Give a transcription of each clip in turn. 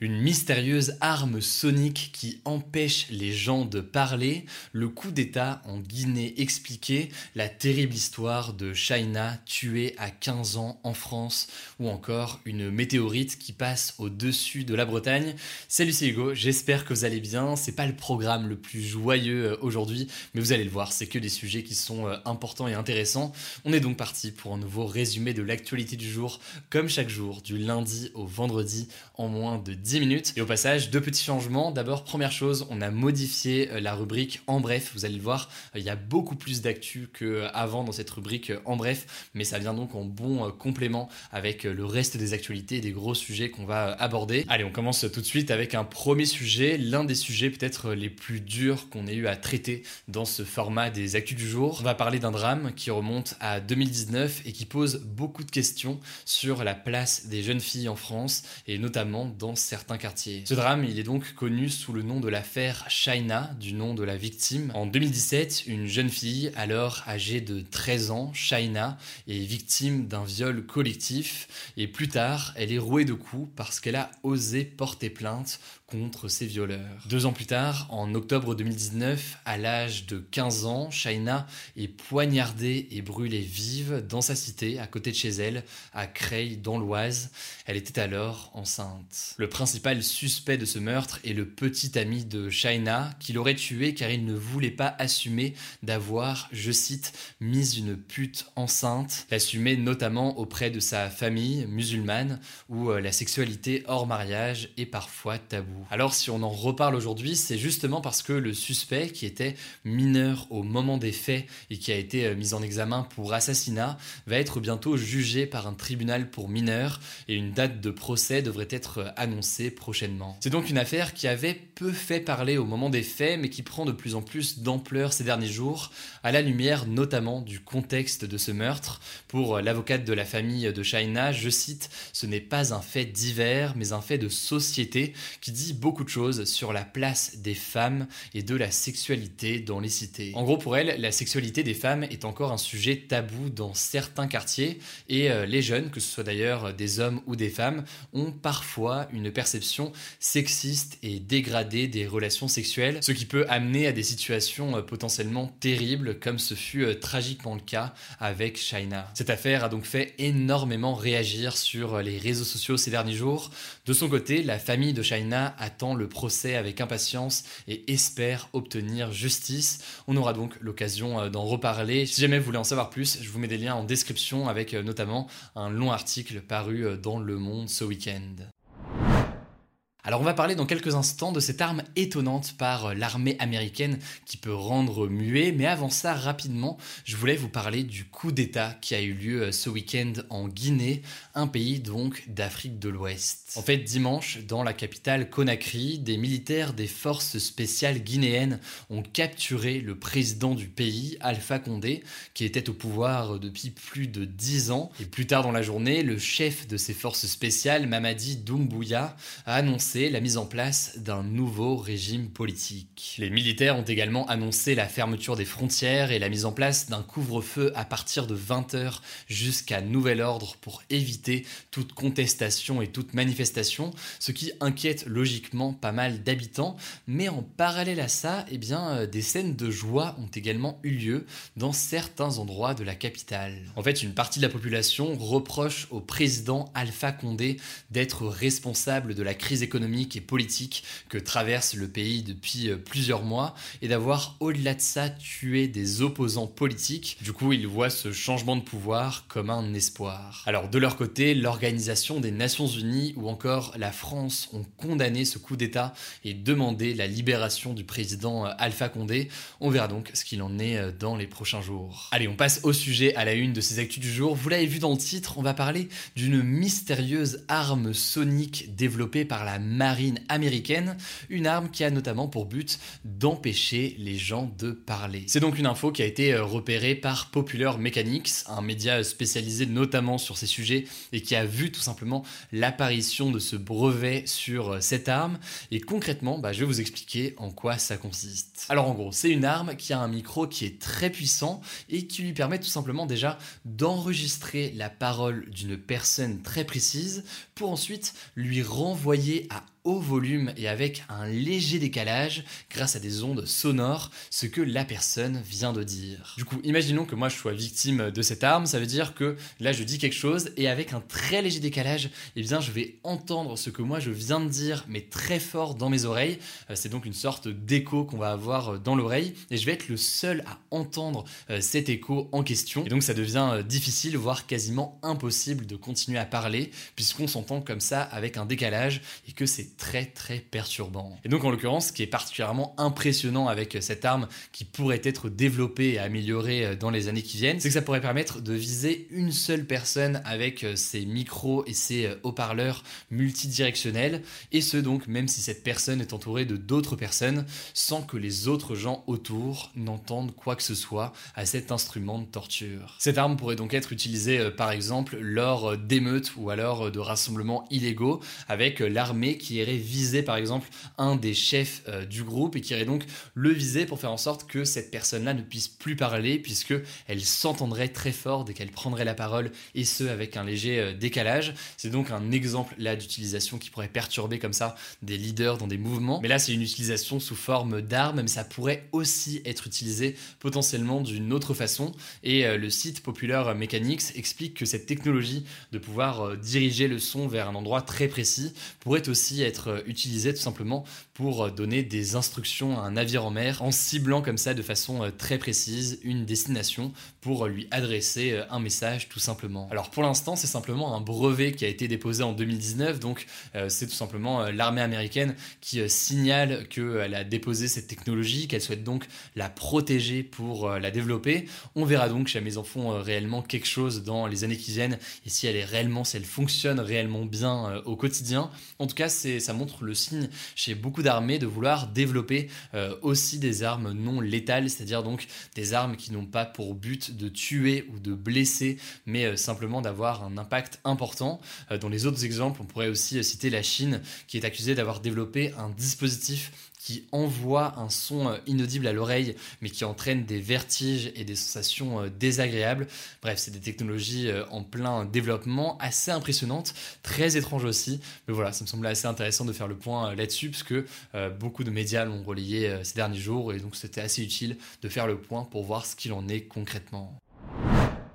Une mystérieuse arme sonique qui empêche les gens de parler, le coup d'État en Guinée expliqué, la terrible histoire de China tuée à 15 ans en France, ou encore une météorite qui passe au-dessus de la Bretagne. Salut c'est Hugo, j'espère que vous allez bien. C'est pas le programme le plus joyeux euh, aujourd'hui, mais vous allez le voir, c'est que des sujets qui sont euh, importants et intéressants. On est donc parti pour un nouveau résumé de l'actualité du jour, comme chaque jour, du lundi au vendredi, en moins de 10 minutes. Et au passage, deux petits changements. D'abord, première chose, on a modifié euh, la rubrique en bref. Vous allez le voir, euh, il y a beaucoup plus d'actu qu'avant dans cette rubrique euh, en bref, mais ça vient donc en bon complément avec le reste des actualités et des gros sujets qu'on va aborder. Allez, on commence tout de suite avec un premier sujet, l'un des sujets peut-être les plus durs qu'on ait eu à traiter dans ce format des actus du jour. On va parler d'un drame qui remonte à 2019 et qui pose beaucoup de questions sur la place des jeunes filles en France et notamment dans certains Ce drame, est donc connu sous le nom de l'affaire Shaina, du nom de la victime. En 2017, une jeune fille, alors âgée de 13 ans, Shaina, est victime d'un viol collectif et plus tard, elle est rouée de coups parce qu'elle a osé porter plainte contre ses violeurs. Deux ans plus tard, en octobre 2019, à l'âge de 15 ans, Shaina est poignardée et brûlée vive dans sa cité, à côté de chez elle, à Creil, dans l'Oise. Elle était alors enceinte. Le principal suspect de ce meurtre est le petit ami de Shaina, qui l'aurait tué car il ne voulait pas assumer d'avoir, je cite, mis une pute enceinte, l'assumer notamment auprès de sa famille musulmane, où euh, la sexualité hors mariage est parfois Alors si on en reparle aujourd'hui, c'est justement parce que le suspect, qui était mineur au moment des faits et qui a été euh, mis en examen pour assassinat, va être bientôt jugé par un tribunal pour mineurs et une date de procès devrait être euh, annoncée prochainement. C'est donc une affaire qui avait peu fait parler au moment des faits, mais qui prend de plus en plus d'ampleur ces derniers jours, à la lumière notamment du contexte de ce meurtre. Pour euh, l'avocate de la famille de Shaina, je cite, ce n'est pas un fait divers, mais un fait de société qui dit beaucoup de choses sur la place des femmes et de la sexualité dans les cités. En gros, pour elle, la sexualité des femmes est encore un sujet tabou dans certains quartiers et euh, les jeunes, que ce soit d'ailleurs des hommes ou des femmes, ont parfois une perception sexiste et dégradée des relations sexuelles, ce qui peut amener à des situations euh, potentiellement terribles comme ce fut euh, tragiquement le cas avec Shaina. Cette affaire a donc fait énormément réagir sur les réseaux sociaux ces derniers jours. De son côté, la famille de Shaina attend le procès avec impatience et espère obtenir justice. On aura donc l'occasion euh, d'en reparler. Si jamais vous voulez en savoir plus, je vous mets des liens en description avec euh, notamment un long article paru euh, dans Le Monde ce week-end. Alors on va parler dans quelques instants de cette arme étonnante par l'armée américaine qui peut rendre muet, mais avant ça rapidement, je voulais vous parler du coup d'État qui a eu lieu ce week-end en Guinée, un pays donc d'Afrique de l'Ouest. En fait dimanche, dans la capitale Conakry, des militaires des forces spéciales guinéennes ont capturé le président du pays, Alpha Condé, qui était au pouvoir depuis plus de 10 ans. Et plus tard dans la journée, le chef de ces forces spéciales, Mamadi Doumbouya, a annoncé la mise en place d'un nouveau régime politique. Les militaires ont également annoncé la fermeture des frontières et la mise en place d'un couvre-feu à partir de 20h jusqu'à nouvel ordre pour éviter toute contestation et toute manifestation, ce qui inquiète logiquement pas mal d'habitants, mais en parallèle à ça, eh bien, euh, des scènes de joie ont également eu lieu dans certains endroits de la capitale. En fait, une partie de la population reproche au président Alpha Condé d'être responsable de la crise économique économique et politique que traverse le pays depuis plusieurs mois et d'avoir au-delà de ça tué des opposants politiques. Du coup, ils voient ce changement de pouvoir comme un espoir. Alors de leur côté, l'Organisation des Nations Unies ou encore la France ont condamné ce coup d'État et demandé la libération du président Alpha Condé. On verra donc ce qu'il en est dans les prochains jours. Allez, on passe au sujet à la une de ces actus du jour. Vous l'avez vu dans le titre, on va parler d'une mystérieuse arme sonique développée par la marine américaine, une arme qui a notamment pour but d'empêcher les gens de parler. C'est donc une info qui a été repérée par Popular Mechanics, un média spécialisé notamment sur ces sujets et qui a vu tout simplement l'apparition de ce brevet sur cette arme. Et concrètement, bah, je vais vous expliquer en quoi ça consiste. Alors en gros, c'est une arme qui a un micro qui est très puissant et qui lui permet tout simplement déjà d'enregistrer la parole d'une personne très précise pour ensuite lui renvoyer à 다 haut volume et avec un léger décalage grâce à des ondes sonores ce que la personne vient de dire. Du coup, imaginons que moi je sois victime de cette arme, ça veut dire que là je dis quelque chose et avec un très léger décalage, eh bien je vais entendre ce que moi je viens de dire mais très fort dans mes oreilles. Euh, c'est donc une sorte d'écho qu'on va avoir euh, dans l'oreille et je vais être le seul à entendre euh, cet écho en question. Et donc ça devient difficile, voire quasiment impossible de continuer à parler puisqu'on s'entend comme ça avec un décalage et que c'est très très perturbant. Et donc en l'occurrence, ce qui est particulièrement impressionnant avec cette arme qui pourrait être développée et améliorée dans les années qui viennent, c'est que ça pourrait permettre de viser une seule personne avec ses micros et ses haut-parleurs multidirectionnels, et ce donc même si cette personne est entourée de d'autres personnes, sans que les autres gens autour n'entendent quoi que ce soit à cet instrument de torture. Cette arme pourrait donc être utilisée par exemple lors d'émeutes ou alors de rassemblements illégaux avec l'armée qui irait viser par exemple un des chefs euh, du groupe et qui irait donc le viser pour faire en sorte que cette personne-là ne puisse plus parler puisque elle s'entendrait très fort dès qu'elle prendrait la parole et ce avec un léger euh, décalage. C'est donc un exemple là d'utilisation qui pourrait perturber comme ça des leaders dans des mouvements. Mais là c'est une utilisation sous forme d'arme mais ça pourrait aussi être utilisé potentiellement d'une autre façon et euh, le site Popular Mechanics explique que cette technologie de pouvoir diriger le son vers un endroit très précis pourrait aussi être utilisée tout simplement pour donner des instructions à un navire en mer en ciblant comme ça de façon euh, très précise une destination pour lui adresser euh, un message tout simplement. Alors pour l'instant c'est simplement un brevet qui a été déposé en 2019 donc euh, c'est tout simplement l'armée américaine qui signale qu'elle a déposé cette technologie, qu'elle souhaite donc la protéger pour la développer. On verra donc chez mes enfants réellement quelque chose dans les années qui viennent et si elle est réellement, si elle fonctionne réellement bien au quotidien. En tout cas c'est ça montre le signe chez beaucoup d'armées de vouloir développer euh, aussi des armes non létales, c'est-à-dire donc des armes qui n'ont pas pour but de tuer ou de blesser, mais euh, simplement d'avoir un impact important. Euh, dans les autres exemples, on pourrait aussi citer la Chine qui est accusée d'avoir développé un dispositif qui envoie un son euh, inaudible à l'oreille, mais qui entraîne des vertiges et des sensations euh, désagréables. Bref, c'est des technologies euh, en plein développement, assez impressionnantes, très étranges aussi. Mais voilà, ça me semblait assez intéressant de faire le point là-dessus, parce que beaucoup de médias l'ont relayé ces derniers jours, et donc c'était assez utile de faire le point pour voir ce qu'il en est concrètement.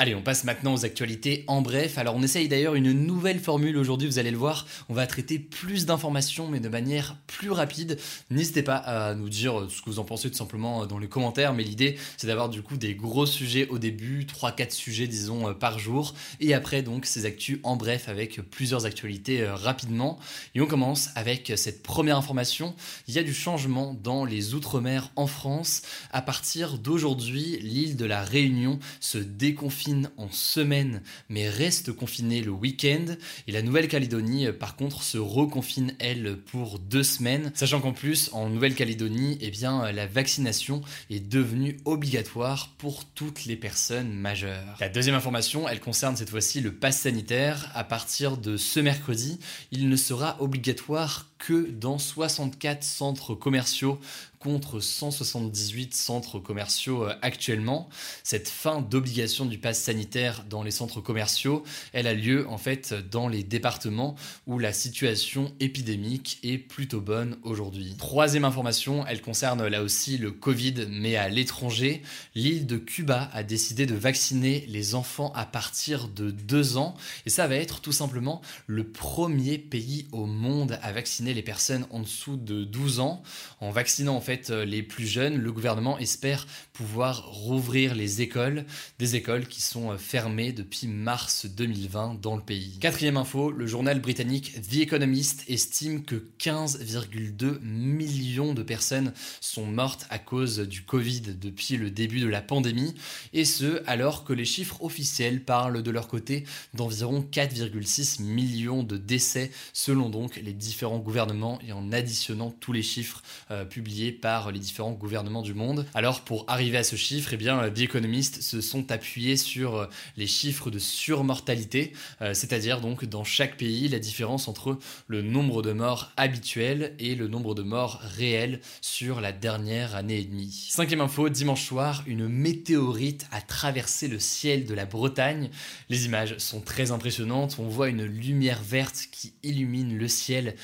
Allez, on passe maintenant aux actualités en bref. Alors on essaye d'ailleurs une nouvelle formule aujourd'hui, vous allez le voir. On va traiter plus d'informations mais de manière plus rapide. N'hésitez pas à nous dire ce que vous en pensez tout simplement dans les commentaires. Mais l'idée c'est d'avoir du coup des gros sujets au début, 3-4 sujets disons par jour. Et après donc ces actus en bref avec plusieurs actualités euh, rapidement. Et on commence avec cette première information. Il y a du changement dans les Outre-mer en France. À partir d'aujourd'hui, l'île de la Réunion se déconfine en semaine mais reste confinée le week-end. Et la Nouvelle-Calédonie, euh, par contre, se reconfine, elle, pour deux semaines. Sachant qu'en plus, en Nouvelle-Calédonie, eh bien, euh, la vaccination est devenue obligatoire pour toutes les personnes majeures. La deuxième information, elle concerne cette fois-ci le pass sanitaire. À partir de ce mercredi, il ne sera obligatoire que dans 64 centres commerciaux contre 178 centres commerciaux euh, actuellement. Cette fin d'obligation du pass sanitaire dans les centres commerciaux, elle a lieu en fait dans les départements où la situation épidémique est plutôt bonne aujourd'hui. Troisième information, elle concerne là aussi le Covid mais à l'étranger. L'île de Cuba a décidé de vacciner les enfants à partir de 2 ans et ça va être tout simplement le premier pays au monde à vacciner les personnes en dessous de 12 ans. En vaccinant en fait les plus jeunes, le gouvernement espère pouvoir rouvrir les écoles, des écoles qui sont fermées depuis mars 2020 dans le pays. Quatrième info, le journal britannique The Economist estime que 15,2 millions de personnes sont mortes à cause du Covid depuis le début de la pandémie, et ce alors que les chiffres officiels parlent de leur côté d'environ 4,6 millions de décès selon donc les différents gouvernements et en additionnant tous les chiffres euh, publiés par les différents gouvernements du monde. Alors pour arriver à ce chiffre, eh bien, The Economist se sont appuyés sur euh, les chiffres de surmortalité, euh, c'est-à-dire donc dans chaque pays la différence entre le nombre de morts habituels et le nombre de morts réels sur la dernière année et demie. Cinquième info, dimanche soir, une météorite a traversé le ciel de la Bretagne. Les images sont très impressionnantes, on voit une lumière verte qui illumine le ciel,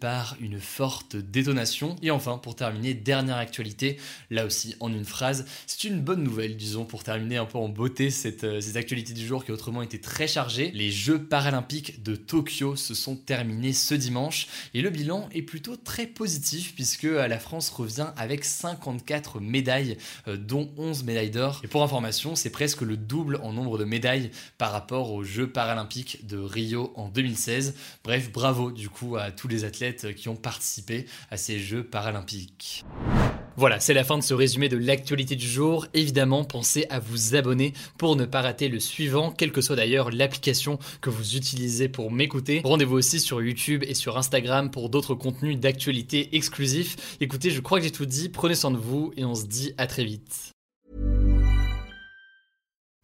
par une forte détonation. Et enfin, pour terminer, dernière actualité, là aussi en une phrase, c'est une bonne nouvelle, disons, pour terminer un peu en beauté cette, euh, actualité du jour qui autrement était très chargée. Les Jeux paralympiques de Tokyo se sont terminés ce dimanche et le bilan est plutôt très positif puisque euh, la France revient avec 54 médailles, euh, dont 11 médailles d'or. Et pour information, c'est presque le double en nombre de médailles par rapport aux Jeux paralympiques de Rio en 2016. Bref, bravo du coup à tous les athlètes qui ont participé à ces Jeux paralympiques. Voilà, c'est la fin de ce résumé de l'actualité du jour. Évidemment, pensez à vous abonner pour ne pas rater le suivant, quelle que soit d'ailleurs l'application que vous utilisez pour m'écouter. Rendez-vous aussi sur YouTube et sur Instagram pour d'autres contenus d'actualité exclusifs. Écoutez, je crois que j'ai tout dit, prenez soin de vous et on se dit à très vite.